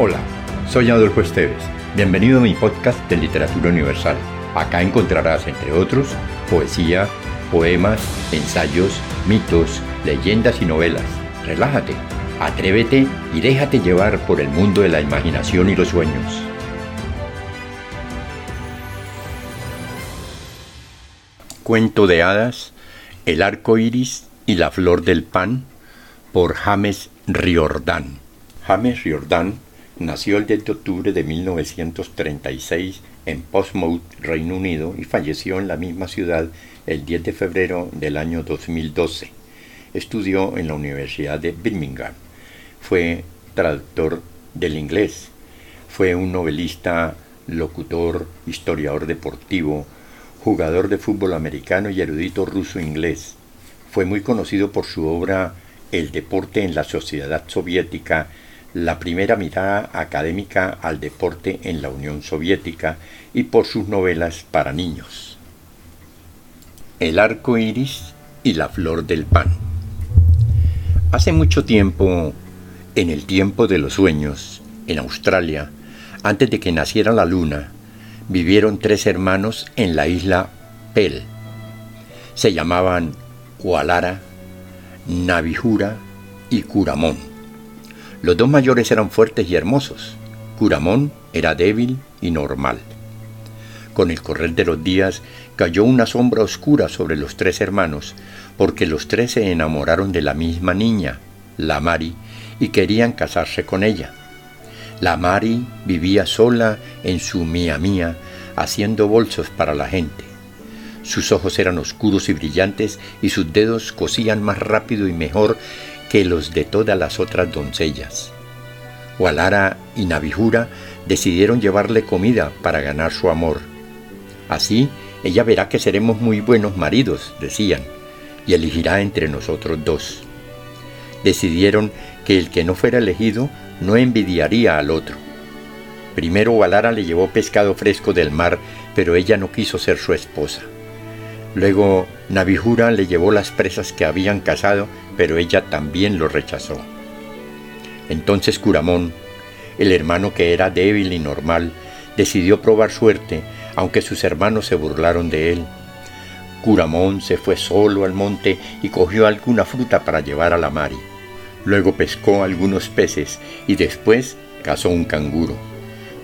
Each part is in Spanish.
Hola, soy Adolfo Esteves. Bienvenido a mi podcast de Literatura Universal. Acá encontrarás, entre otros, poesía, poemas, ensayos, mitos, leyendas y novelas. Relájate, atrévete y déjate llevar por el mundo de la imaginación y los sueños. Cuento de hadas, El arco iris y la flor del pan por James Riordan. James Riordan nació el 10 de octubre de 1936 en Portsmouth, Reino Unido, y falleció en la misma ciudad el 10 de febrero del año 2012. Estudió en la Universidad de Birmingham. Fue traductor del inglés. Fue un novelista, locutor, historiador deportivo, jugador de fútbol americano y erudito ruso-inglés. Fue muy conocido por su obra El deporte en la sociedad soviética, la primera mirada académica al deporte en la Unión Soviética y por sus novelas para niños. El arco iris y la flor del pan. Hace mucho tiempo, en el tiempo de los sueños, en Australia, antes de que naciera la luna, vivieron tres hermanos en la isla Pel. Se llamaban Kualara, Navijura y Curamón. Los dos mayores eran fuertes y hermosos. Curamón era débil y normal. Con el correr de los días cayó una sombra oscura sobre los tres hermanos, porque los tres se enamoraron de la misma niña, la Mari, y querían casarse con ella. La Mari vivía sola en su mía mía, haciendo bolsos para la gente. Sus ojos eran oscuros y brillantes y sus dedos cosían más rápido y mejor que los de todas las otras doncellas. Walara y Navijura decidieron llevarle comida para ganar su amor. Así, ella verá que seremos muy buenos maridos, decían, y elegirá entre nosotros dos. Decidieron que el que no fuera elegido no envidiaría al otro. Primero Walara le llevó pescado fresco del mar, pero ella no quiso ser su esposa. Luego Navijura le llevó las presas que habían cazado, pero ella también lo rechazó. Entonces Curamón, el hermano que era débil y normal, decidió probar suerte, aunque sus hermanos se burlaron de él. Curamón se fue solo al monte y cogió alguna fruta para llevar a la Mari. Luego pescó algunos peces y después cazó un canguro.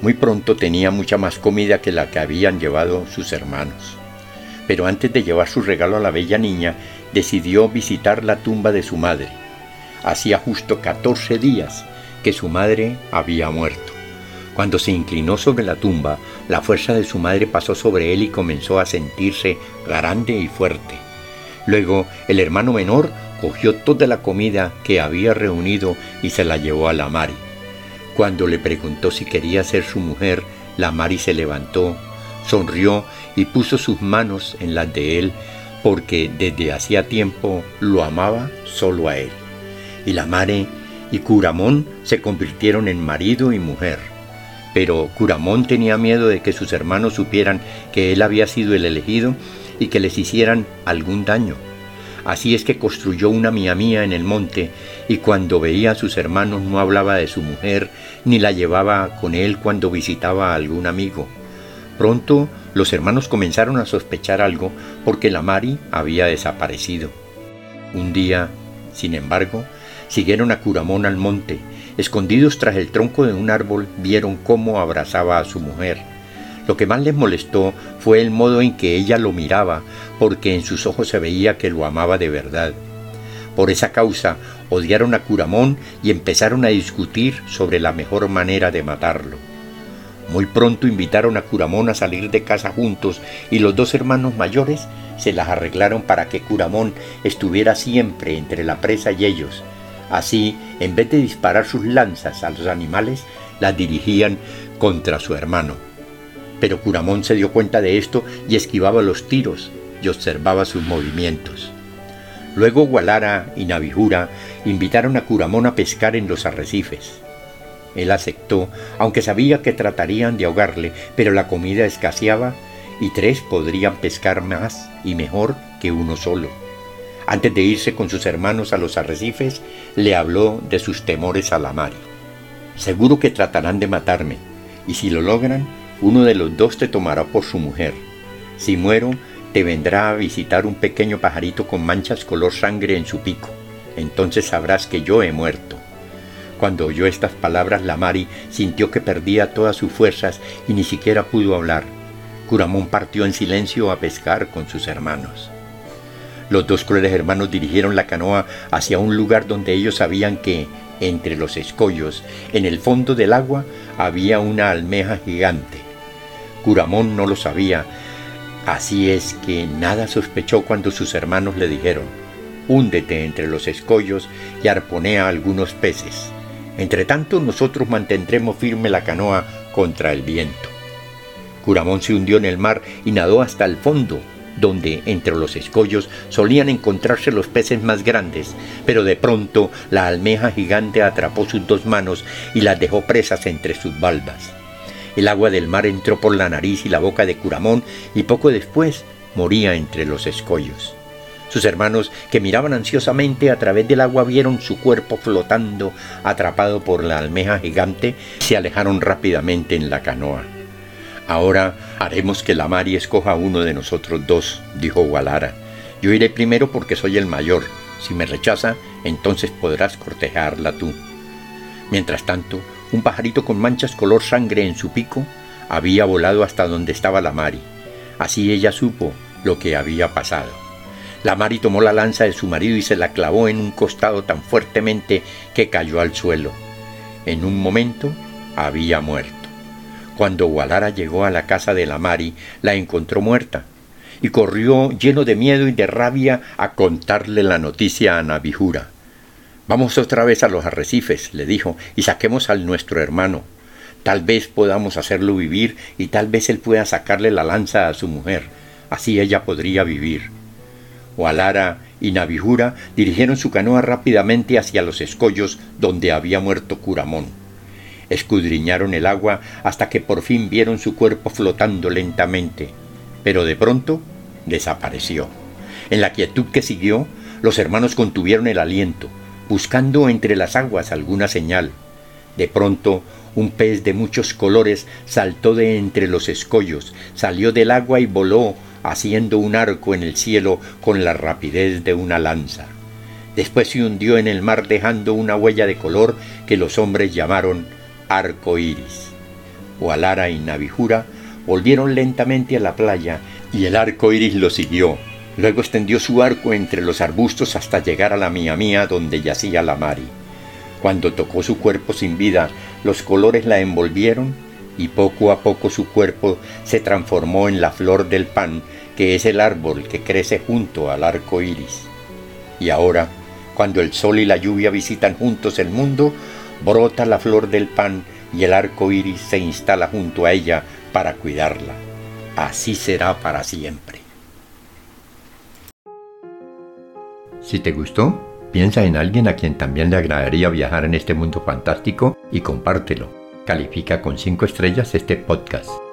Muy pronto tenía mucha más comida que la que habían llevado sus hermanos pero antes de llevar su regalo a la bella niña, decidió visitar la tumba de su madre. Hacía justo 14 días que su madre había muerto. Cuando se inclinó sobre la tumba, la fuerza de su madre pasó sobre él y comenzó a sentirse grande y fuerte. Luego el hermano menor cogió toda la comida que había reunido y se la llevó a la Mari. Cuando le preguntó si quería ser su mujer, la Mari se levantó, sonrió y puso sus manos en las de él, porque desde hacía tiempo lo amaba solo a él. Y la Mare y Curamón se convirtieron en marido y mujer. Pero Curamón tenía miedo de que sus hermanos supieran que él había sido el elegido y que les hicieran algún daño. Así es que construyó una mía mía en el monte, y cuando veía a sus hermanos no hablaba de su mujer, ni la llevaba con él cuando visitaba a algún amigo. Pronto los hermanos comenzaron a sospechar algo porque la Mari había desaparecido. Un día, sin embargo, siguieron a Curamón al monte. Escondidos tras el tronco de un árbol, vieron cómo abrazaba a su mujer. Lo que más les molestó fue el modo en que ella lo miraba, porque en sus ojos se veía que lo amaba de verdad. Por esa causa odiaron a Curamón y empezaron a discutir sobre la mejor manera de matarlo. Muy pronto invitaron a Curamón a salir de casa juntos y los dos hermanos mayores se las arreglaron para que Curamón estuviera siempre entre la presa y ellos. Así, en vez de disparar sus lanzas a los animales, las dirigían contra su hermano. Pero Curamón se dio cuenta de esto y esquivaba los tiros y observaba sus movimientos. Luego Gualara y Navijura invitaron a Curamón a pescar en los arrecifes. Él aceptó, aunque sabía que tratarían de ahogarle, pero la comida escaseaba y tres podrían pescar más y mejor que uno solo. Antes de irse con sus hermanos a los arrecifes, le habló de sus temores a la mar. Seguro que tratarán de matarme, y si lo logran, uno de los dos te tomará por su mujer. Si muero, te vendrá a visitar un pequeño pajarito con manchas color sangre en su pico. Entonces sabrás que yo he muerto. Cuando oyó estas palabras, la Mari sintió que perdía todas sus fuerzas y ni siquiera pudo hablar. Curamón partió en silencio a pescar con sus hermanos. Los dos crueles hermanos dirigieron la canoa hacia un lugar donde ellos sabían que, entre los escollos, en el fondo del agua, había una almeja gigante. Curamón no lo sabía, así es que nada sospechó cuando sus hermanos le dijeron, húndete entre los escollos y arponea algunos peces. Entre tanto nosotros mantendremos firme la canoa contra el viento. Curamón se hundió en el mar y nadó hasta el fondo, donde entre los escollos solían encontrarse los peces más grandes, pero de pronto la almeja gigante atrapó sus dos manos y las dejó presas entre sus baldas. El agua del mar entró por la nariz y la boca de Curamón y poco después moría entre los escollos. Sus hermanos, que miraban ansiosamente a través del agua, vieron su cuerpo flotando, atrapado por la almeja gigante, se alejaron rápidamente en la canoa. Ahora haremos que la Mari escoja a uno de nosotros dos, dijo Walara. Yo iré primero porque soy el mayor. Si me rechaza, entonces podrás cortejarla tú. Mientras tanto, un pajarito con manchas color sangre en su pico había volado hasta donde estaba la Mari. Así ella supo lo que había pasado. La Mari tomó la lanza de su marido y se la clavó en un costado tan fuertemente que cayó al suelo. En un momento había muerto. Cuando Walara llegó a la casa de la Mari, la encontró muerta y corrió lleno de miedo y de rabia a contarle la noticia a Nabijura. Vamos otra vez a los arrecifes, le dijo, y saquemos al nuestro hermano. Tal vez podamos hacerlo vivir y tal vez él pueda sacarle la lanza a su mujer. Así ella podría vivir. Walara y Nabijura dirigieron su canoa rápidamente hacia los escollos donde había muerto Curamón. Escudriñaron el agua hasta que por fin vieron su cuerpo flotando lentamente, pero de pronto desapareció. En la quietud que siguió, los hermanos contuvieron el aliento, buscando entre las aguas alguna señal. De pronto, un pez de muchos colores saltó de entre los escollos, salió del agua y voló, haciendo un arco en el cielo con la rapidez de una lanza. Después se hundió en el mar dejando una huella de color que los hombres llamaron arco iris. Oalara y Navijura volvieron lentamente a la playa y el arco iris lo siguió. Luego extendió su arco entre los arbustos hasta llegar a la mía mía donde yacía la Mari. Cuando tocó su cuerpo sin vida, los colores la envolvieron y poco a poco su cuerpo se transformó en la flor del pan, que es el árbol que crece junto al arco iris. Y ahora, cuando el sol y la lluvia visitan juntos el mundo, brota la flor del pan y el arco iris se instala junto a ella para cuidarla. Así será para siempre. Si te gustó, piensa en alguien a quien también le agradaría viajar en este mundo fantástico y compártelo. Califica con 5 estrellas este podcast.